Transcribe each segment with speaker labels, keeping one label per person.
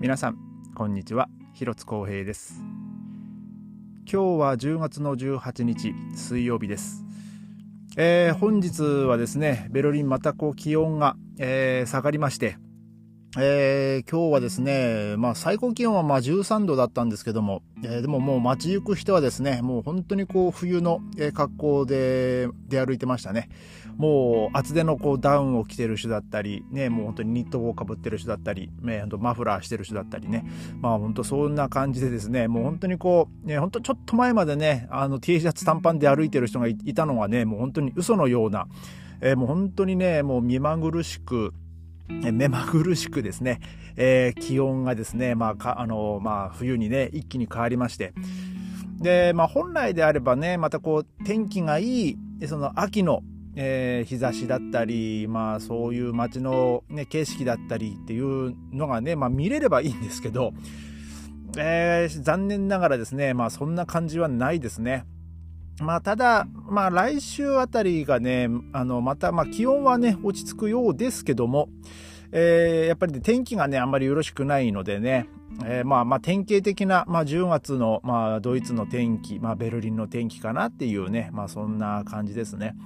Speaker 1: 皆さんこんにちは。広津光平です。今日は10月の18日水曜日です。えー、本日はですねベルリンまたこう気温が、えー、下がりましてえー、今日はですね、まあ最高気温はまあ13度だったんですけども、え、でももう街行く人はですね、もう本当にこう冬の格好で出歩いてましたね。もう厚手のこうダウンを着てる人だったり、ね、もう本当にニットをかぶってる人だったり、ね、マフラーしてる人だったりね、まあ本当そんな感じでですね、もう本当にこう、ね、本当ちょっと前までね、あの T シャツ短パンで歩いてる人がいたのはね、もう本当に嘘のような、えー、もう本当にね、もう目まぐるしく、目まぐるしくですね、えー、気温がですね、まあ、か、あの、まあ、冬にね、一気に変わりまして、で、まあ、本来であればね、またこう、天気がいい、その秋の、えー、日差しだったり、まあ、そういう街の、ね、景色だったりっていうのがね、まあ、見れればいいんですけど、えー、残念ながらですね、まあ、そんな感じはないですね。まあ、ただ、まあ、来週あたりがね、あの、また、まあ、気温はね、落ち着くようですけども、えー、やっぱり、ね、天気がね、あんまりよろしくないのでね、えー、まあ、まあ、典型的な、まあ、10月の、まあ、ドイツの天気、まあ、ベルリンの天気かなっていうね、まあ、そんな感じですね。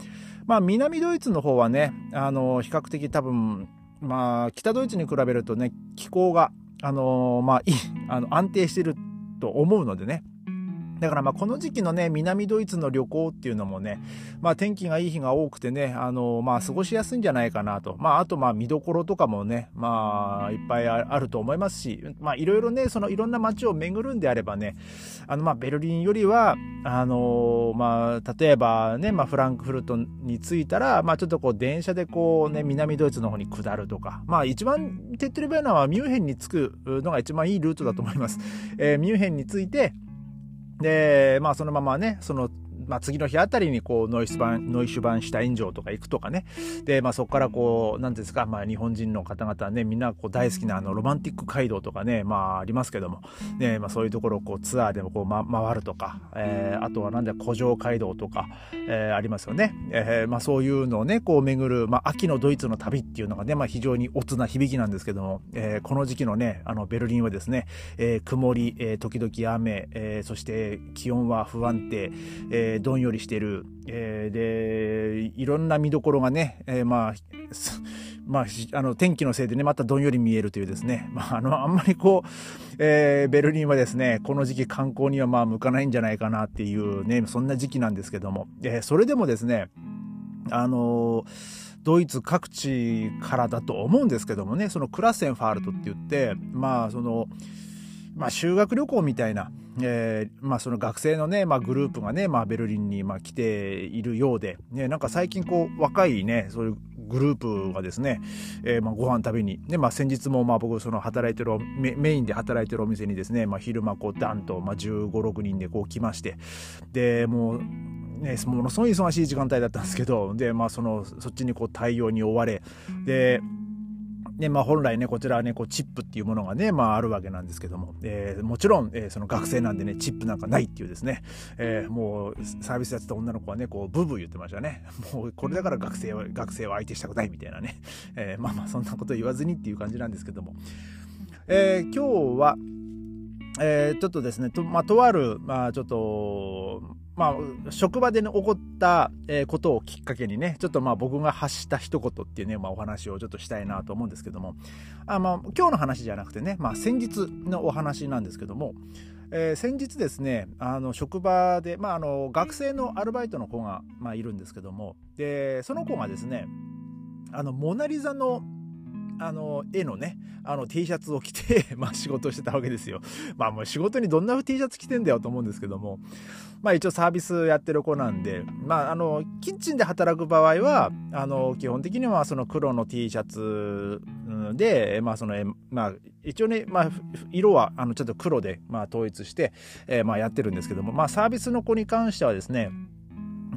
Speaker 1: まあ、南ドイツの方はね、あの、比較的多分、まあ、北ドイツに比べるとね、気候が、あの、まあ、いい、あの、安定してると思うのでね、だからまあこの時期のね、南ドイツの旅行っていうのもね、まあ天気がいい日が多くてね、あの、まあ過ごしやすいんじゃないかなと。まああとまあ見どころとかもね、まあいっぱいあると思いますし、まあいろいろね、そのいろんな街を巡るんであればね、あのまあベルリンよりは、あの、まあ例えばね、まあフランクフルトに着いたら、まあちょっとこう電車でこうね、南ドイツの方に下るとか、まあ一番手っ取り早いのはミュンヘンに着くのが一番いいルートだと思います。えー、ミュンヘンに着いて、で、まあそのままね、そのまあ、次の日あたりにこうノイスバンノイシュバンシュタイン城とか行くとかね。で、まあ、そこからこう何ですか、まあ、日本人の方々ねみんなこう大好きなあのロマンティック街道とかね、まあ、ありますけども、ねまあ、そういうところをこうツアーでもこう、ま、回るとか、えー、あとはなんだ古城街道とか、えー、ありますよね、えーまあ、そういうのをねこう巡る、まあ、秋のドイツの旅っていうのがね、まあ、非常にオツな響きなんですけども、えー、この時期のねあのベルリンはですね、えー、曇り、えー、時々雨、えー、そして気温は不安定、えー、どんよりしてる。えー、でいろんな見どころがね、えー、まあ まあ、あの天気のせいでねまたどんより見えるというですね、まあ、あのあんまりこう、えー、ベルリンはですねこの時期観光にはまあ向かないんじゃないかなっていうねそんな時期なんですけども、えー、それでもですねあのドイツ各地からだと思うんですけどもねそのクラッセンファールトって言ってまあそのまあ修学旅行みたいなえー、まあ、その学生のね、まあ、グループがね、まあ、ベルリンにまあ来ているようで、ね、なんか最近こう若いねそういうグループがですね、えー、まあご飯食べに、ねまあ、先日もまあ僕その働いてるメメインで働いてるお店にですね、まあ、昼間こうダンと、まあ、1 5 6人でこう来ましてでもうね、ものすごい忙しい時間帯だったんですけどで、まあ、そのそっちにこう対応に追われでで、まあ、本来ね、こちらはね、こう、チップっていうものがね、まあ、あるわけなんですけども、えー、もちろん、えー、その学生なんでね、チップなんかないっていうですね、えー、もう、サービスやってた女の子はね、こう、ブーブー言ってましたね。もう、これだから学生は、学生は相手したくないみたいなね、え、まあまあ、そんなこと言わずにっていう感じなんですけども、えー、今日は、えー、ちょっとですね、と、まあ、とある、まあ、ちょっと、まあ、職場で、ね、起こった、えことをきっかけにね、ちょっとまあ僕が発した一言っていうね、まあお話をちょっとしたいなと思うんですけども、あまあ今日の話じゃなくてね、まあ先日のお話なんですけども、えー、先日ですね、あの職場で、まああの学生のアルバイトの子が、まあ、いるんですけども、で、その子がですね、あの、モナリザのあの、絵のね、あの T シャツを着て まあ仕事してたわけですよ。まあもう仕事にどんな T シャツ着てんだよと思うんですけども、まあ一応サービスやってる子なんで、まああの、キッチンで働く場合は、あの、基本的にはその黒の T シャツで、まあその、まあ一応ね、まあ色はあのちょっと黒で、まあ統一して、えー、まあやってるんですけども、まあサービスの子に関してはですね、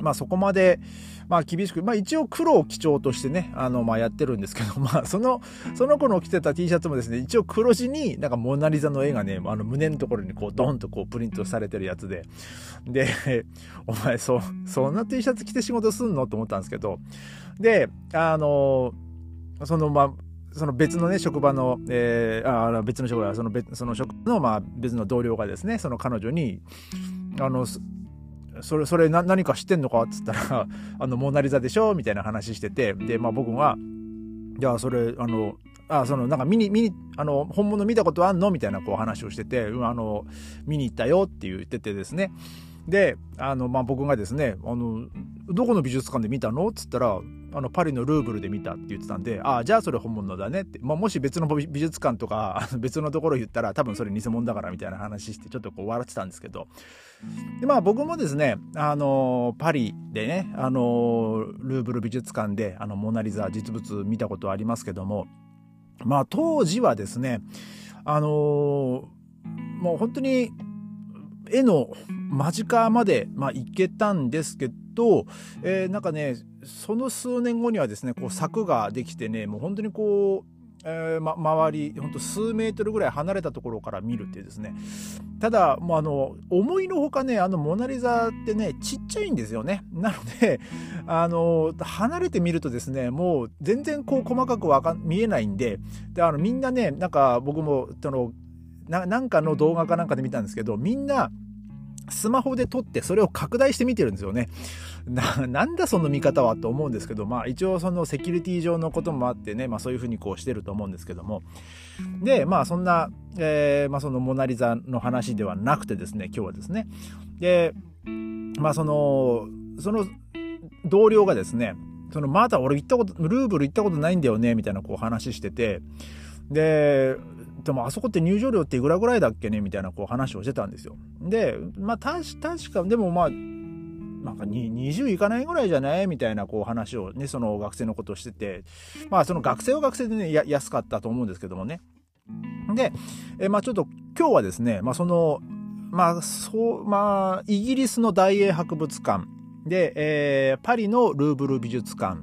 Speaker 1: まあそこまで、まあ厳しく、まあ一応黒を基調としてね、あの、まあやってるんですけど、まあその、その子の着てた T シャツもですね、一応黒地になんかモナリザの絵がね、あの胸のところにこうドンとこうプリントされてるやつで、で、お前そ、そんな T シャツ着て仕事すんの？と思ったんですけど、で、あの、そのまあ、その別のね、職場の、えー、あ別の職場、その別その職の、まあ、別の同僚がですね、その彼女に、あの、それ、それ何か知ってんのかっつったら、あの、モナリザでしょみたいな話してて、で、まあ僕は、じゃあそれ、あの、あ、その、なんか見に、見に、あの、本物見たことあんのみたいなこう話をしてて、あの、見に行ったよって言っててですね。で、あの、まあ、僕がですね、あの、どこの美術館で見たの？っつったら、あの、パリのルーブルで見たって言ってたんで、ああ、じゃあそれ本物だねって。まあ、もし別の美術館とか、別のところ言ったら、多分それ偽物だからみたいな話して、ちょっとこう笑ってたんですけど。で、まあ僕もですね、あの、パリでね、あの、ルーブル美術館で、あの、モナリザ実物見たことありますけども、まあ当時はですね、あのもう本当に絵の間近まで、まあ、行けたんですけど、えー、なんかねその数年後にはですねこう柵ができてねもう本当にこうえーま、周りほんと数メートルぐらい離れたところから見るっていうですね。ただもうあの思いのほかねあのモナ・リザってねちっちゃいんですよね。なのであの離れてみるとですねもう全然こう細かくわか見えないんでであのみんなねなんか僕もそのなんかの動画かなんかで見たんですけどみんなスマホで撮ってそれを拡大して見てるんですよね。な、なんだその見方はと思うんですけど、まあ一応そのセキュリティ上のこともあってね、まあそういうふうにこうしてると思うんですけども。で、まあそんな、えー、まあそのモナリザの話ではなくてですね、今日はですね。で、まあその、その同僚がですね、そのまだ俺行ったこと、ルーブル行ったことないんだよね、みたいなこう話してて、で、でもあそこって入場料っていくらぐらいだっけね？みたいなこう話をしてたんですよ。で、まあ確か、でもまあ、なんか20いかないぐらいじゃないみたいなこう話をね、その学生のことをしてて、まあその学生は学生でね、安かったと思うんですけどもね。で、えまあちょっと今日はですね、まあその、まあそう、まあイギリスの大英博物館。で、えー、パリのルーブル美術館。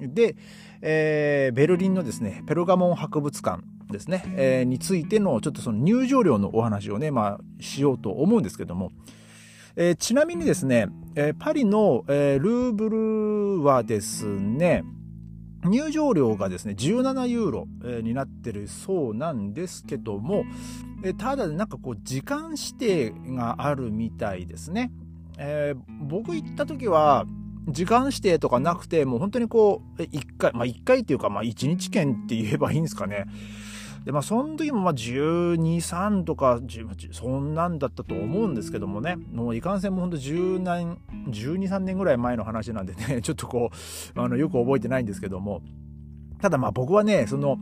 Speaker 1: で、えー、ベルリンのですね、ペルガモン博物館。ですね、えー、についてのちょっとその入場料のお話をね、まあ、しようと思うんですけども、えー、ちなみにですね、えー、パリの、えー、ルーブルはですね、入場料がですね、17ユーロ、になってるそうなんですけども、ただなんかこう時間指定があるみたいですね。えー、僕行った時は、時間指定とかなくて、もう本当にこう、1回、まあ1回っていうか、まあ1日券って言えばいいんですかね。で、まあ、その時もまあ12、3とか、そんなんだったと思うんですけどもね、もういかんせんもほんと10年、12、3年ぐらい前の話なんでね、ちょっとこう、あの、よく覚えてないんですけども、ただまあ僕はね、その、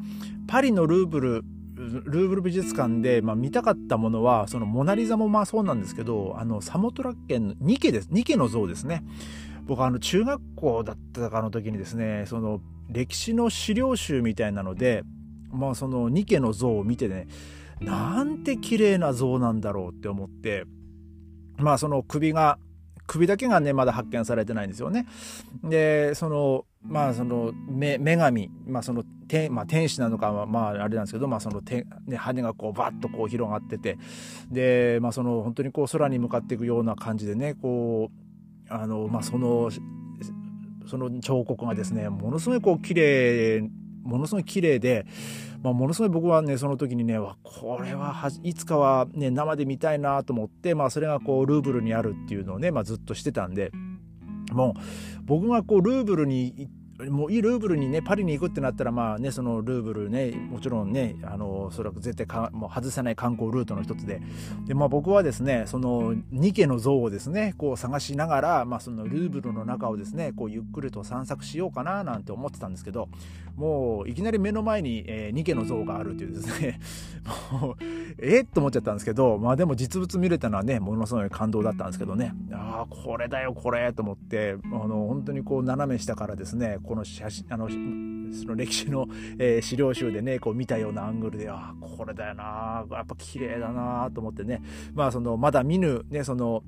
Speaker 1: パリのルーブル、ルーブル美術館で、まあ、見たかったものは、そのモナリザもまあそうなんですけど、あの、サモトラ県のニケです。ニケの像ですね。僕あの、中学校だったかの時にですね、その、歴史の資料集みたいなので、まあそのニケの像を見てねなんて綺麗な像なんだろうって思ってまあその首が首だけがねまだ発見されてないんですよね。でそのまあその女神、まあその天まあ、天使なのかまああれなんですけど、まあその天ね、羽がこうバッとこう広がっててで、まあ、その本当にこう空に向かっていくような感じでねこうあの、まあ、そのその彫刻がですねものすごいこう綺麗ものすごい綺麗で、まあ、ものすごい僕はねその時にねわこれはいつかは、ね、生で見たいなと思って、まあ、それがこうルーブルにあるっていうのをね、まあ、ずっとしてたんでもう僕がこうルーブルに行ってもういいルーブルにねパリに行くってなったらまあねそのルーブルねもちろんねあのそれは絶対かもう外せない観光ルートの一つで。で、まあ、僕はですねそのニケの像をですねこう探しながら、まあ、そのルーブルの中をですねこうゆっくりと散策しようかななんて思ってたんですけどもういきなり目の前に、えー、ニケの像があるっていうですね もうえっと思っちゃったんですけどまあでも実物見れたのはねものすごい感動だったんですけどね。ああこれだよこれと思ってあの本当にこう斜め下からですねこの写真あのその歴史の、えー、資料集でねこう見たようなアングルであこれだよなやっぱ綺麗だなと思ってねまあそのまだ見ぬねその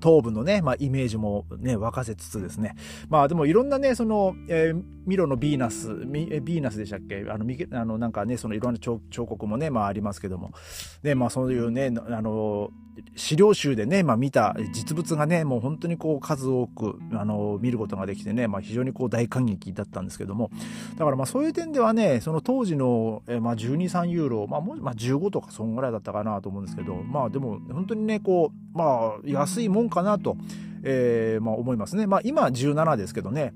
Speaker 1: 頭部のね、まあ、イメージもね、沸かせつつですね。まあでもいろんなね、その、えーミロのヴィーナスヴィーナスでしたっけ？あのあのなんかねそのいろんな彫刻もね、まあ、ありますけども。で、まあ、そういうねあの資料集でね、まあ、見た実物がねもう本当にこう数多くあの見ることができてね、まあ、非常にこう大感激だったんですけども。だからまあそういう点ではねその当時の、えまあ、123ユーロ、まあもまあ、15とかそんぐらいだったかなと思うんですけどまあでも本当にねこうまあ安いもんかなと、えーまあ、思いますね。まあ、今17ですけどね。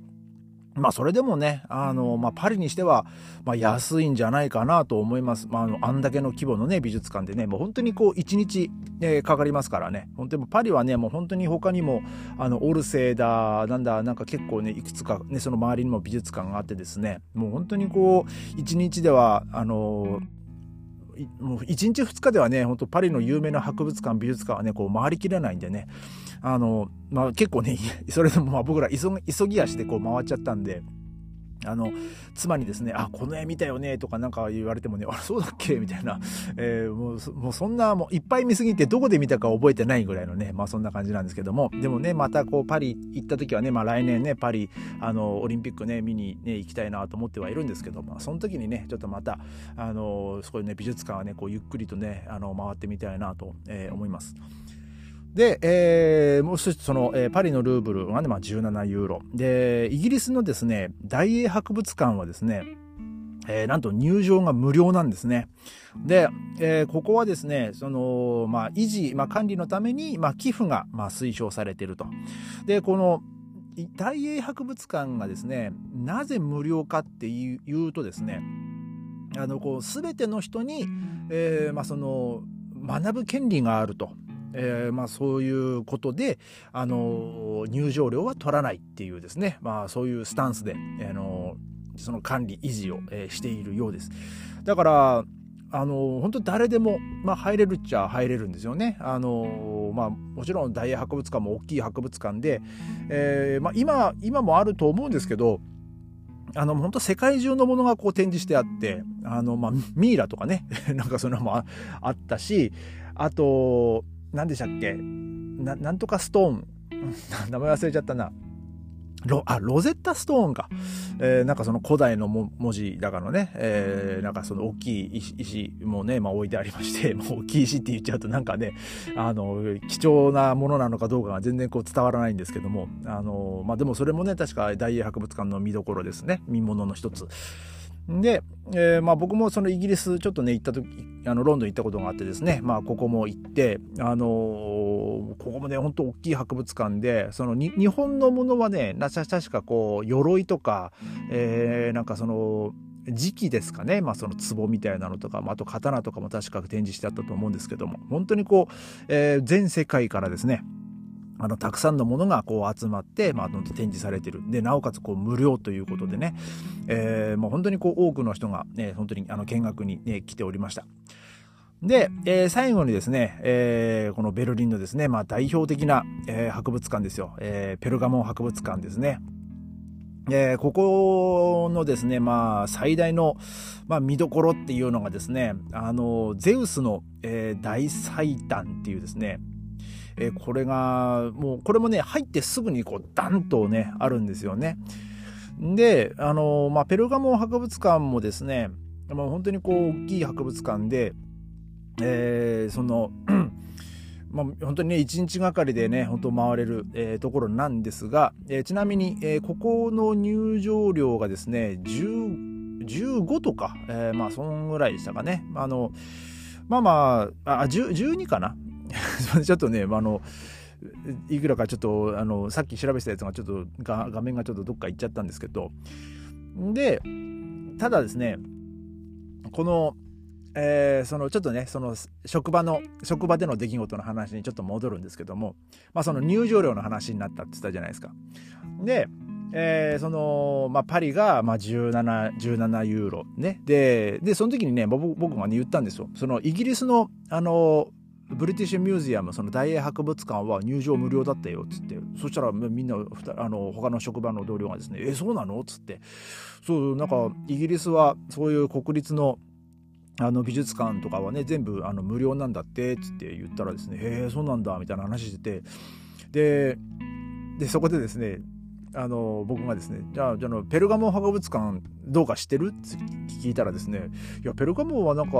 Speaker 1: まあそれでもね、あの、まあパリにしては、まあ安いんじゃないかなと思います。まああの、あんだけの規模のね、美術館でね、もう本当にこう一日、えー、かかりますからね。本当にパリはね、もう本当に他にも、あの、オルセーだ、なんだ、なんか結構ね、いくつかね、その周りにも美術館があってですね、もう本当にこう、一日では、あの、もう1日2日ではね、本当パリの有名な博物館、美術館はね、こう回りきれないんでね、あの、まあ結構ね、それでもまあ僕ら急ぎ足でこう回っちゃったんで、あの、妻にですね、あ、この絵見たよね、とかなんか言われてもね、あれ、そうだっけ？みたいな、えー、もう、もうそんな、もういっぱい見すぎてどこで見たか覚えてないぐらいのね、まあそんな感じなんですけども、でもね、またこう、パリ行った時はね、まあ来年ね、パリ、あの、オリンピックね、見にね、行きたいなと思ってはいるんですけど、まあその時にね、ちょっとまた、あの、そういね、美術館はね、こう、ゆっくりとね、あの、回ってみたいなと、えー、思います。で、えー、もう一つその、えー、パリのルーブルはね、まあ、17ユーロ。で、イギリスのですね、大英博物館はですね、えー、なんと入場が無料なんですね。で、えー、ここはですね、その、まあ、維持、まあ、管理のために、まあ、寄付が、まあ、推奨されていると。で、この、大英博物館がですね、なぜ無料かっていうとですね、あの、こう、すべての人に、えー、まあ、その、学ぶ権利があると。えー、まあ、そういうことで、あの入場料は取らないっていうですね、まあ、そういうスタンスで、あのその管理維持を、えー、しているようです。だからあの本当誰でも、まあ、入れるっちゃ入れるんですよね。あのまあ、もちろん大英博物館も大きい博物館で、えーまあ、今今もあると思うんですけどあの本当世界中のものがこう展示してあってあの、まあ、ミイラとかね なんかそのもあったしあと何でしたっけ？ななんとかストーン。名前忘れちゃったな。ロあロゼッタストーンか、えー、なんかその古代の文字だからね、えー、なんかその大きい石石もね、まあ、置いてありまして もう大きい石って言っちゃうとなんかねあの貴重なものなのかどうかが全然こう伝わらないんですけどもあの、まあ、でもそれもね確か大英博物館の見どころですね。見ものの一つ。で、えー、まあ僕もそのイギリスちょっとね行った時あのロンドン行ったことがあってですねまあここも行ってあのー、ここもねほんと大きい博物館でその日本のものはね確かこう鎧とか、えー、なんかその時期ですかね、まあ、その壺みたいなのとか、あと刀とかも確か展示してあったと思うんですけども本当にこう、えー、全世界からですねあのたくさんのものがこう集まって、まあ、展示されてるでなおかつこう無料ということでね、えー、もう本当にこう多くの人が、ね、本当にあの見学に、ね、来ておりました。で、えー、最後にですね、えー、このベルリンのですね、まあ、代表的な、えー、博物館ですよ、えー、ペルガモン博物館ですね。え、ここのですね、まあ、最大の、まあ、見どころっていうのがですね、あの、ゼウスの、え、大祭壇っていうですね、えー、これがもうこれもね入ってすぐにこうダンとねあるんですよね。であのまあ、ペルガモン博物館もですね、まあ、本当にこう大きい博物館で、えー、その まあ、本当にね1日がかりでね本当回れる、えー、ところなんですが、えー、ちなみに、えー、ここの入場料がですね15とか、えー、まあそんぐらいでしたかね。あのまあまああ12かな ちょっとね、あの、いくらかちょっと、あの、さっき調べたやつがちょっと画面がちょっとどっか行っちゃったんですけど、で、ただですね、この、えー、そのちょっとねその職場の職場での出来事の話にちょっと戻るんですけども、まあ、その入場料の話になったって言ったじゃないですか。で、えー、その、まあ、パリが、まあ17、17ユーロね。で、で、その時にね、僕僕がね言ったんですよ。そのイギリスの、あの、ブリティッシュミュージアムその大英博物館は入場無料だったよっつって。そしたらみんなあの他の職場の同僚がですね「えそうなの?」っつって。そうなんかイギリスはそういう国立のあの美術館とかはね全部あの無料なんだってっつって言ったらですね「へえそうなんだ」みたいな話してて。ででそこでですねあの僕がですねじゃあじゃあペルガモン博物館どうか知ってる？って聞いたらですねいやペルガモンはなんか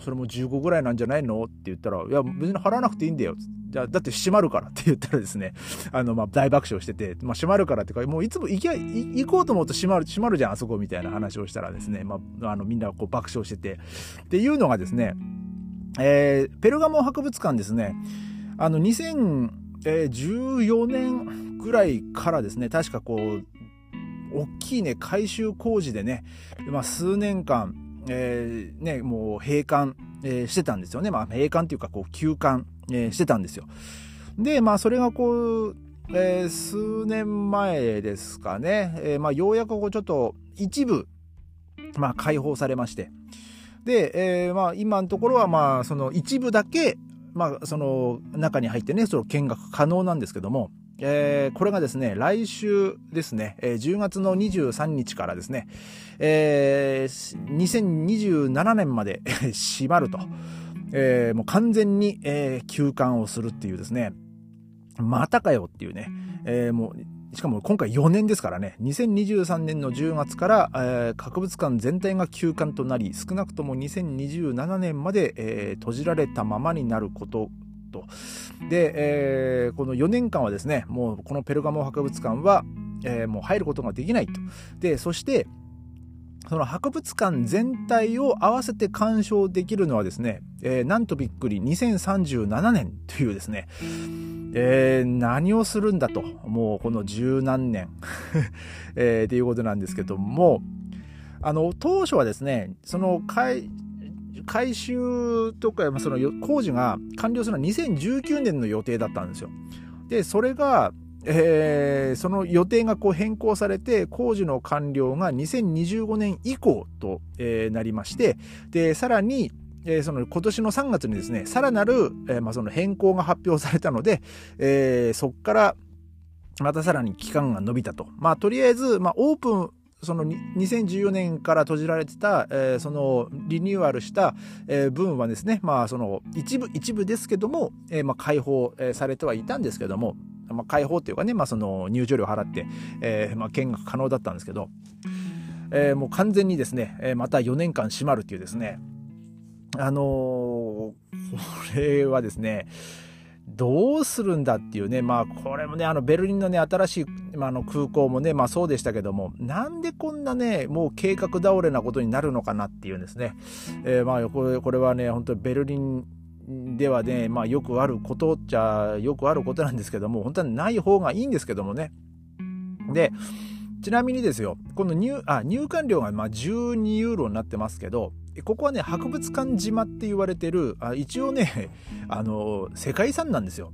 Speaker 1: それも15ぐらいなんじゃないの？って言ったらいや別に払わなくていいんだよ。じゃあだって閉まるからって言ったらですね あのまあ大爆笑してて、まあ、閉まるからってかもういつも行き行こうと思うと閉まる閉まるじゃんあそこみたいな話をしたらですね、まあ、あのみんなこう爆笑してて。っていうのがですね、えー、ペルガモン博物館ですねあの2014年ぐらいからですね確かこう大きいね改修工事でね、まあ、数年間、えー、ね、もう閉館、えー、してたんですよね。まあ、閉館っていうか、こう、休館、えー、してたんですよ。で、まあ、それがこう、えー、数年前ですかね、えー、まあ、ようやくこう、ちょっと、一部、まあ、開放されまして。で、えー、まあ、今のところは、まあ、その一部だけ、まあ、その中に入ってね、その見学可能なんですけども、えー、これがですね、来週ですね、えー、10月の23日からですね、えー、2027年まで閉まると、えー、もう完全に、えー、休館をするっていうですね、またかよっていうね、えー、もう、しかも今回4年ですからね、2023年の10月から、えー、博物館全体が休館となり、少なくとも2027年まで、えー、閉じられたままになることと。で、えー、この4年間はですね、もうこのペルガモ博物館は、えー、もう入ることができないと。で、そして、その博物館全体を合わせて鑑賞できるのはですね、えー、なんとびっくり2037年というですね、えー、何をするんだと、もうこの十何年、えー、っていうことなんですけども、あの、当初はですね、その改改修とか、その工事が完了するのは2019年の予定だったんですよ。で、それが、えー、その予定がこう変更されて、工事の完了が2025年以降と、えー、なりまして、で、さらに、えー、その今年の3月にですね、さらなる、えー、まあ、その変更が発表されたので、えー、そこからまたさらに期間が延びたと。まあ、とりあえず、まあ、オープンその2014年から閉じられてた、えー、そのリニューアルした、えー、分はですね、まあその一部、一部ですけども、えー、まあ開放、されてはいたんですけども、まあ開放っていうかね、まあその入場料払って、えー、まあ見学可能だったんですけど、えー、もう完全にですね、また4年間閉まるっていうですね、あのー、これはですね、どうするんだっていうね、まあこれもね、あのベルリンのね、新しい、まあ、の空港もね、まあそうでしたけども、なんでこんなね、もう計画倒れなことになるのかなっていうんですね。えー、まあこれこれはね、本当にベルリンではね、まあよくあることじゃよくあることなんですけども、本当はない方がいいんですけどもね。で、ちなみにですよ、この入あ入館料がま12ユーロになってますけど、ここはね、博物館島って言われてる、あ一応ね、あの、世界遺産なんですよ。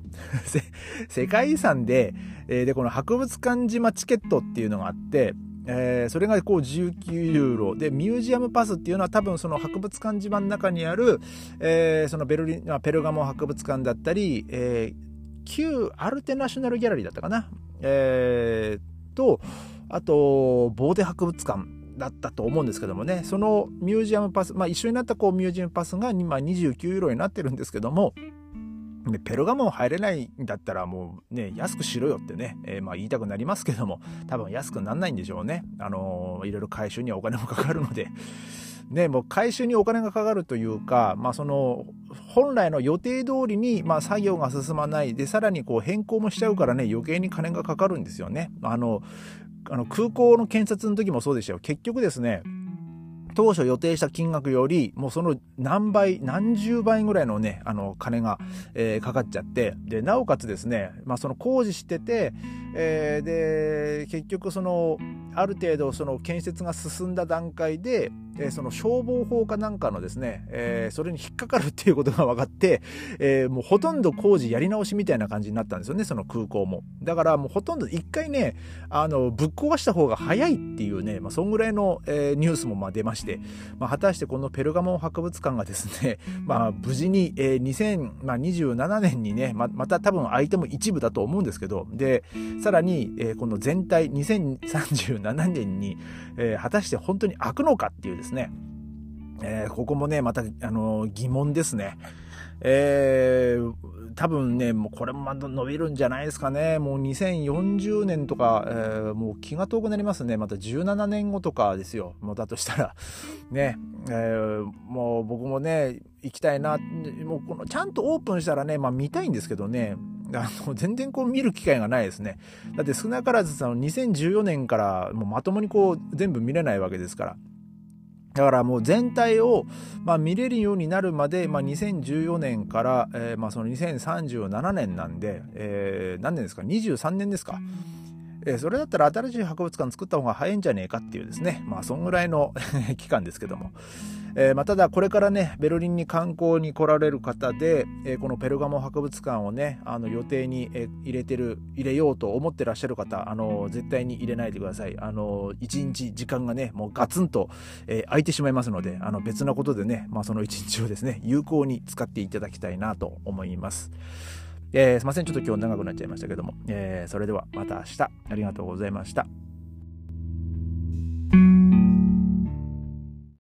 Speaker 1: 世界遺産で、え、で、この博物館島チケットっていうのがあって、えー、それがこう19ユーロ。でミュージアムパスっていうのは多分その博物館島の中にある、えー、そのベルリンペルガモ博物館だったり、えー、旧アルテナショナルギャラリーだったかな、えー、とあとボーデ博物館。だったと思うんですけどもね、そのミュージアムパス、まあ一緒になったこうミュージアムパスが今29ユーロになってるんですけども、ペルガモン入れないんだったらもうね、安くしろよってね、えー、まあ言いたくなりますけども、多分安くなんないんでしょうね。あのー、いろいろ回収にはお金もかかるので。ね、もう回収にお金がかかるというか、まあその、本来の予定通りに、まあ作業が進まない。で、さらにこう変更もしちゃうからね、余計に金がかかるんですよね。あの、あの空港の建設の時もそうでしたよ。結局ですね、当初予定した金額より、もうその何倍、何十倍ぐらいのね、あの、金が、えー、かかっちゃって、で、なおかつですね、まあその工事してて、えー、で、結局その、ある程度その建設が進んだ段階で、えー、その消防法かなんかのですね、えー、それに引っかかるっていうことが分かって、えー、もうほとんど工事やり直しみたいな感じになったんですよね、その空港も。だからもうほとんど一回ね、あの、ぶっ壊した方が早いっていうね、まあそんぐらいの、えー、ニュースもまあ出まして、まあ果たしてこのペルガモン博物館がですね、まあ無事に、えー、2027年にね、ままた多分相手も一部だと思うんですけど、で、ささらに、えー、この全体2037年に、えー、果たして本当に開くのかっていうですね、えー、ここもね、また、あの疑問ですね。えー、多分ね、もうこれもまだ伸びるんじゃないですかね。もう2040年とか、えー、もう気が遠くなりますね。また17年後とかですよ。もうだとしたら。ね、えー、もう僕もね、行きたいな。もうこの、ちゃんとオープンしたらね、まあ見たいんですけどね。あの、全然こう見る機会がないですね。だって少なからずその2014年からもうまともにこう全部見れないわけですから。だからもう全体を、まあ、見れるようになるまで、まあ、2014年から、えー、まあその2037年なんで、えー、何年ですか？23年ですか？え、それだったら新しい博物館作った方が早いんじゃねえかっていうですね、まあそんぐらいの 期間ですけども。えー、まあ、ただこれからね、ベルリンに観光に来られる方で、えー、このペルガモ博物館をね、あの予定に、え入れてる、入れようと思ってらっしゃる方、あの絶対に入れないでください。あの一日時間がね、もうガツンと、え空いてしまいますので、あの別なことでね、まあその一日をですね、有効に使っていただきたいなと思います。えー、すいません。ちょっと今日長くなっちゃいましたけども、えー、それではまた明日ありがとうございました。